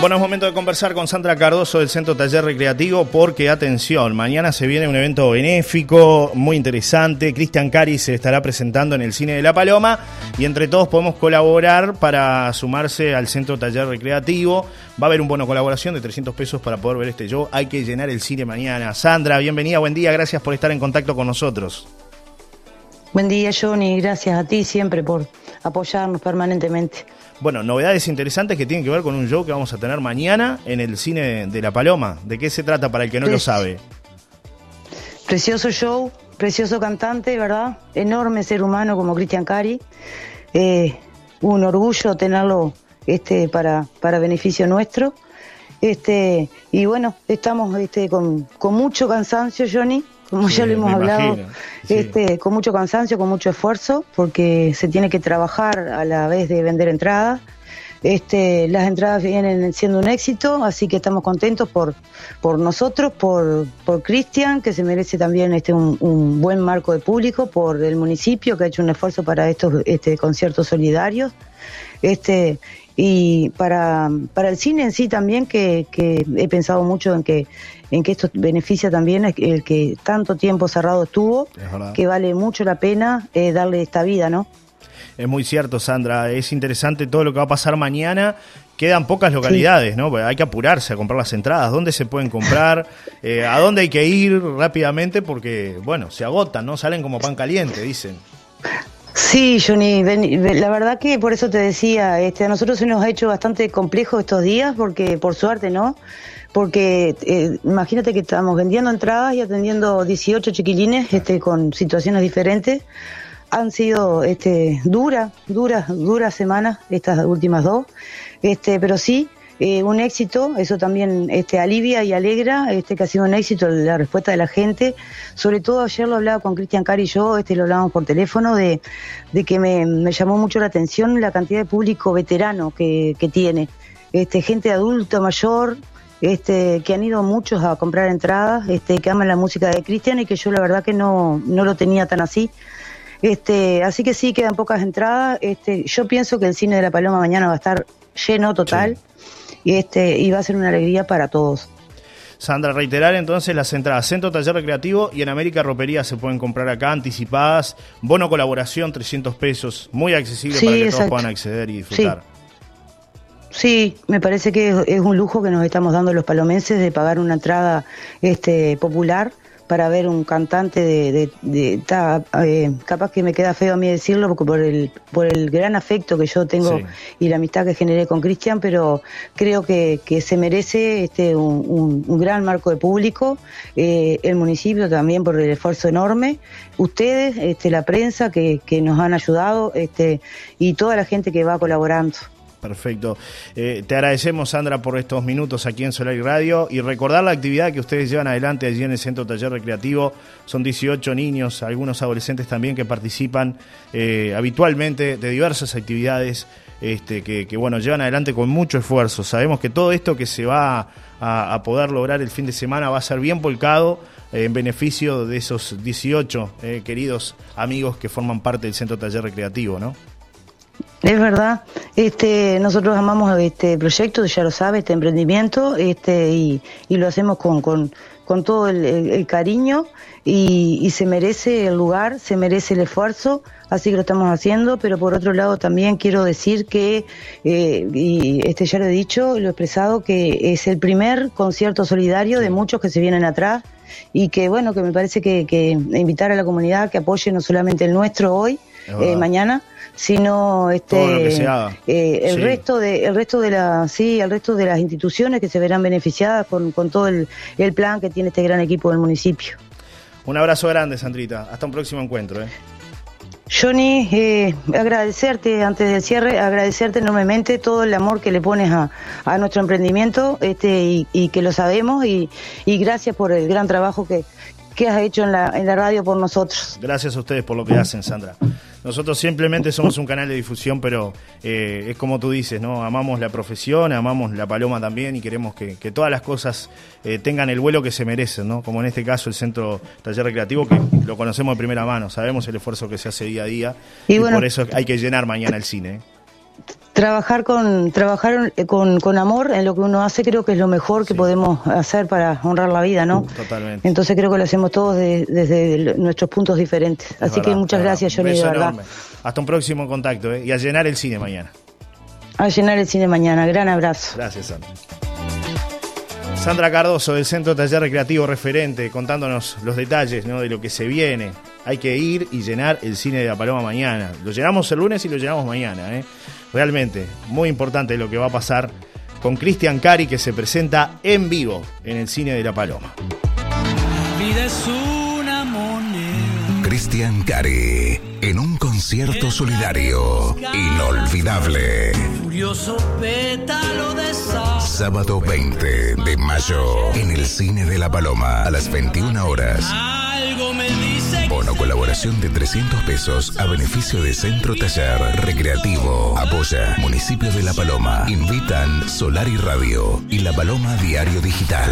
Bueno, es momento de conversar con Sandra Cardoso del Centro Taller Recreativo porque, atención, mañana se viene un evento benéfico muy interesante. Cristian Cari se estará presentando en el Cine de la Paloma y entre todos podemos colaborar para sumarse al Centro Taller Recreativo. Va a haber un bono colaboración de 300 pesos para poder ver este show. Hay que llenar el cine mañana. Sandra, bienvenida, buen día, gracias por estar en contacto con nosotros. Buen día, Johnny. Gracias a ti siempre por apoyarnos permanentemente. Bueno, novedades interesantes que tienen que ver con un show que vamos a tener mañana en el cine de La Paloma. ¿De qué se trata para el que no lo sabe? Precioso show, precioso cantante, ¿verdad? Enorme ser humano como Cristian Cari. Eh, un orgullo tenerlo este, para, para beneficio nuestro. Este, y bueno, estamos este, con, con mucho cansancio, Johnny, como ya lo hemos hablado, este, con mucho cansancio, con mucho esfuerzo, porque se tiene que trabajar a la vez de vender entradas. Este, las entradas vienen siendo un éxito, así que estamos contentos por, por nosotros, por, por Cristian, que se merece también este, un, un, buen marco de público, por el municipio, que ha hecho un esfuerzo para estos este, conciertos solidarios. Este, y para, para el cine en sí también, que, que he pensado mucho en que en que esto beneficia también el que tanto tiempo cerrado estuvo, que vale mucho la pena eh, darle esta vida, ¿no? Es muy cierto, Sandra. Es interesante todo lo que va a pasar mañana. Quedan pocas localidades, ¿no? Hay que apurarse a comprar las entradas. ¿Dónde se pueden comprar? Eh, ¿A dónde hay que ir rápidamente? Porque, bueno, se agotan, ¿no? Salen como pan caliente, dicen. Sí, Johnny, la verdad que por eso te decía, este, a nosotros se nos ha hecho bastante complejo estos días, porque por suerte, ¿no? porque eh, imagínate que estamos vendiendo entradas y atendiendo 18 chiquilines este, con situaciones diferentes. Han sido este, duras, duras, duras semanas estas últimas dos, este, pero sí, eh, un éxito, eso también este, alivia y alegra, este, que ha sido un éxito la respuesta de la gente. Sobre todo ayer lo hablaba con Cristian Cari y yo, este, lo hablábamos por teléfono, de, de que me, llamó mucho la atención la cantidad de público veterano que, que tiene. Este, gente adulta, mayor, este, que han ido muchos a comprar entradas, este, que aman la música de Cristian y que yo la verdad que no, no lo tenía tan así. Este, así que sí, quedan pocas entradas. Este, yo pienso que el cine de la Paloma mañana va a estar lleno total este, y va a ser una alegría para todos. Sandra, reiterar entonces las entradas Centro Taller Recreativo y en América Ropería se pueden comprar acá anticipadas. Bono colaboración, 300 pesos, muy accesible para que todos puedan acceder y disfrutar. Sí, me parece que es un lujo que nos estamos dando los palomenses de pagar una entrada este, popular para ver un cantante de, de, eh, capaz que me queda feo a mí decirlo porque por el por el gran afecto que yo tengo y la amistad que generé con Cristian pero creo que, que se merece este un, un, gran marco de público eh, el municipio también por el esfuerzo enorme ustedes este la prensa que, que nos han ayudado este y toda la gente que va colaborando Perfecto. Eh, te agradecemos, Sandra, por estos minutos aquí en Solar y Radio y recordar la actividad que ustedes llevan adelante allí en el Centro Taller Recreativo. Son 18 niños, algunos adolescentes también que participan eh, habitualmente de diversas actividades este, que, bueno, llevan adelante con mucho esfuerzo. Sabemos que todo esto que se va a, poder lograr el fin de semana va a ser bien volcado eh, en beneficio de esos 18 queridos amigos que forman parte del Centro Taller Recreativo, ¿no? Es verdad, este, nosotros amamos este proyecto, ya lo sabe, este emprendimiento, este, y, y lo hacemos con, con, con todo el, cariño y, y, se merece el lugar, se merece el esfuerzo, así que lo estamos haciendo, pero por otro lado también quiero decir que, eh, y este ya lo he dicho, lo he expresado, que es el primer concierto solidario de muchos que se vienen atrás y que bueno, que me parece que, que invitar a la comunidad que apoye no solamente el nuestro hoy, eh, mañana, sino este eh, el resto de el resto de la sí el resto de las instituciones que se verán beneficiadas con, con todo el, el, plan que tiene este gran equipo del municipio un abrazo grande Sandrita hasta un próximo encuentro ¿eh? Johnny, eh, agradecerte antes del cierre, agradecerte enormemente todo el amor que le pones a, a nuestro emprendimiento este, y, y, que lo sabemos y, y gracias por el gran trabajo que, que has hecho en la, en la radio por nosotros. Gracias a ustedes por lo que hacen, Sandra. Nosotros simplemente somos un canal de difusión, pero eh, es como tú dices, ¿no? Amamos la profesión, amamos la paloma también y queremos que, que todas las cosas eh, tengan el vuelo que se merecen, ¿no? Como en este caso el Centro Taller Recreativo, que lo conocemos de primera mano, sabemos el esfuerzo que se hace día a día y, por eso hay que llenar mañana el cine. ¿eh? Trabajar con trabajar eh, con, con, amor en lo que uno hace creo que es lo mejor que podemos hacer para honrar la vida, ¿no? Totalmente. Entonces creo que lo hacemos todos desde nuestros puntos diferentes. Así que muchas gracias, Johnny, de verdad. Hasta un próximo contacto ¿eh? y a llenar el cine mañana. A llenar el cine mañana. Gran abrazo. Gracias, Sandra. Sandra Cardoso del Centro Taller Recreativo Referente, contándonos los detalles ¿no? de lo que se viene. Hay que ir y llenar el cine de la Paloma mañana. Lo llenamos el lunes y lo llenamos mañana. ¿eh? Realmente, muy importante lo que va a pasar con Cristian Cari, que se presenta en vivo en el cine de la Paloma. Cristian Cari, en un concierto solidario inolvidable. Furioso pétalo de Sábado 20 de mayo en el Cine de la Paloma a las 21 horas. Bono colaboración de 300 pesos a beneficio de Centro Taller Recreativo. Apoya Municipio de La Paloma. Invitan Solar y Radio y La Paloma Diario Digital.